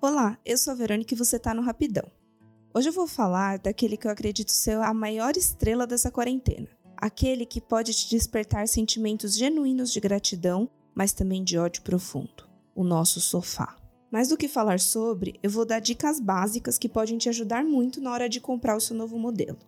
Olá, eu sou a Verônica e você está no Rapidão. Hoje eu vou falar daquele que eu acredito ser a maior estrela dessa quarentena. Aquele que pode te despertar sentimentos genuínos de gratidão, mas também de ódio profundo. O nosso sofá. Mais do que falar sobre, eu vou dar dicas básicas que podem te ajudar muito na hora de comprar o seu novo modelo.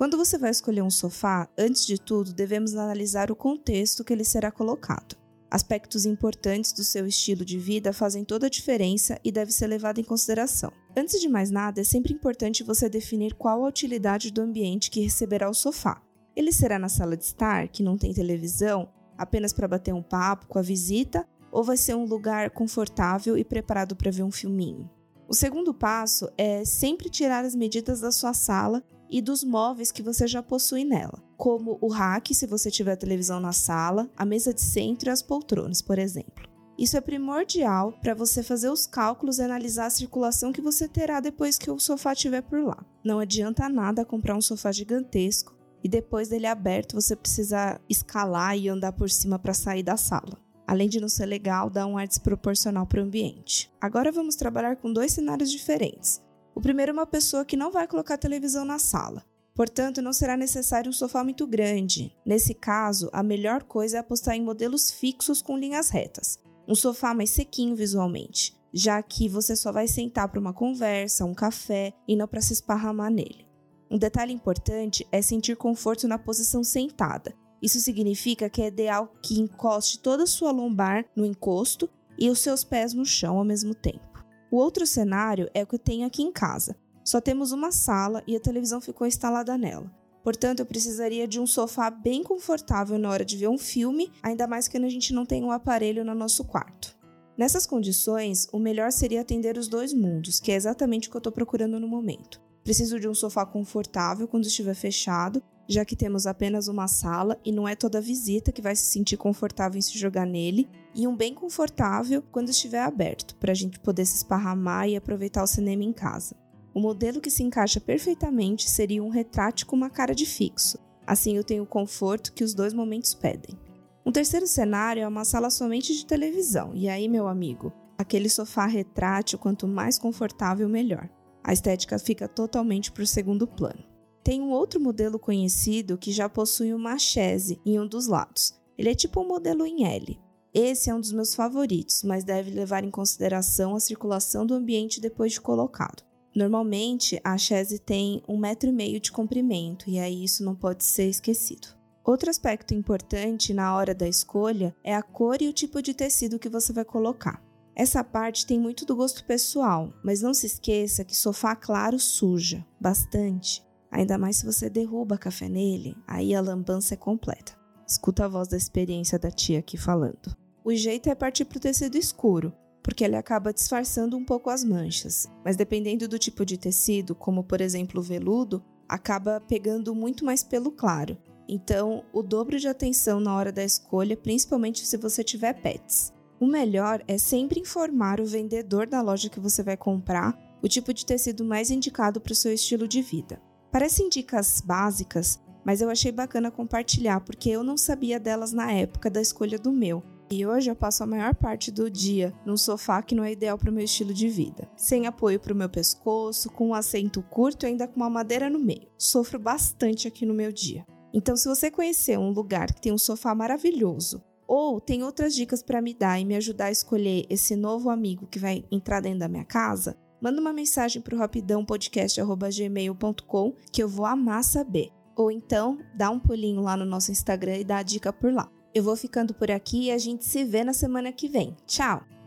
Quando você vai escolher um sofá, antes de tudo devemos analisar o contexto que ele será colocado. Aspectos importantes do seu estilo de vida fazem toda a diferença e deve ser levado em consideração. Antes de mais nada, é sempre importante você definir qual a utilidade do ambiente que receberá o sofá. Ele será na sala de estar, que não tem televisão, apenas para bater um papo com a visita, ou vai ser um lugar confortável e preparado para ver um filminho? O segundo passo é sempre tirar as medidas da sua sala e dos móveis que você já possui nela, como o rack, se você tiver televisão na sala, a mesa de centro e as poltronas, por exemplo. Isso é primordial para você fazer os cálculos e analisar a circulação que você terá depois que o sofá estiver por lá. Não adianta nada comprar um sofá gigantesco e depois dele aberto você precisar escalar e andar por cima para sair da sala. Além de não ser legal, dá um ar desproporcional para o ambiente. Agora vamos trabalhar com dois cenários diferentes. O primeiro é uma pessoa que não vai colocar televisão na sala. Portanto, não será necessário um sofá muito grande. Nesse caso, a melhor coisa é apostar em modelos fixos com linhas retas. Um sofá mais sequinho visualmente, já que você só vai sentar para uma conversa, um café e não para se esparramar nele. Um detalhe importante é sentir conforto na posição sentada. Isso significa que é ideal que encoste toda a sua lombar no encosto e os seus pés no chão ao mesmo tempo. O outro cenário é o que eu tenho aqui em casa. Só temos uma sala e a televisão ficou instalada nela. Portanto, eu precisaria de um sofá bem confortável na hora de ver um filme, ainda mais que a gente não tem um aparelho no nosso quarto. Nessas condições, o melhor seria atender os dois mundos, que é exatamente o que eu estou procurando no momento. Preciso de um sofá confortável quando estiver fechado, já que temos apenas uma sala e não é toda visita que vai se sentir confortável em se jogar nele, e um bem confortável quando estiver aberto, para a gente poder se esparramar e aproveitar o cinema em casa. O modelo que se encaixa perfeitamente seria um retrato com uma cara de fixo. Assim eu tenho o conforto que os dois momentos pedem. Um terceiro cenário é uma sala somente de televisão, e aí, meu amigo, aquele sofá retrátil, quanto mais confortável, melhor. A estética fica totalmente para o segundo plano. Tem um outro modelo conhecido que já possui uma chaise em um dos lados. Ele é tipo um modelo em L. Esse é um dos meus favoritos, mas deve levar em consideração a circulação do ambiente depois de colocado. Normalmente, a chaise tem um metro e meio de comprimento e aí isso não pode ser esquecido. Outro aspecto importante na hora da escolha é a cor e o tipo de tecido que você vai colocar. Essa parte tem muito do gosto pessoal, mas não se esqueça que sofá claro suja bastante. Ainda mais se você derruba café nele, aí a lambança é completa. Escuta a voz da experiência da tia aqui falando. O jeito é partir para o tecido escuro, porque ele acaba disfarçando um pouco as manchas, mas dependendo do tipo de tecido, como por exemplo o veludo, acaba pegando muito mais pelo claro. Então, o dobro de atenção na hora da escolha, principalmente se você tiver pets. O melhor é sempre informar o vendedor da loja que você vai comprar o tipo de tecido mais indicado para o seu estilo de vida. Parecem dicas básicas, mas eu achei bacana compartilhar porque eu não sabia delas na época da escolha do meu. E hoje eu passo a maior parte do dia num sofá que não é ideal para o meu estilo de vida. Sem apoio para o meu pescoço, com um assento curto e ainda com uma madeira no meio. Sofro bastante aqui no meu dia. Então, se você conhecer um lugar que tem um sofá maravilhoso, ou tem outras dicas para me dar e me ajudar a escolher esse novo amigo que vai entrar dentro da minha casa, manda uma mensagem para o rapidãopodcast.gmail.com que eu vou amar saber. Ou então, dá um pulinho lá no nosso Instagram e dá a dica por lá. Eu vou ficando por aqui e a gente se vê na semana que vem. Tchau!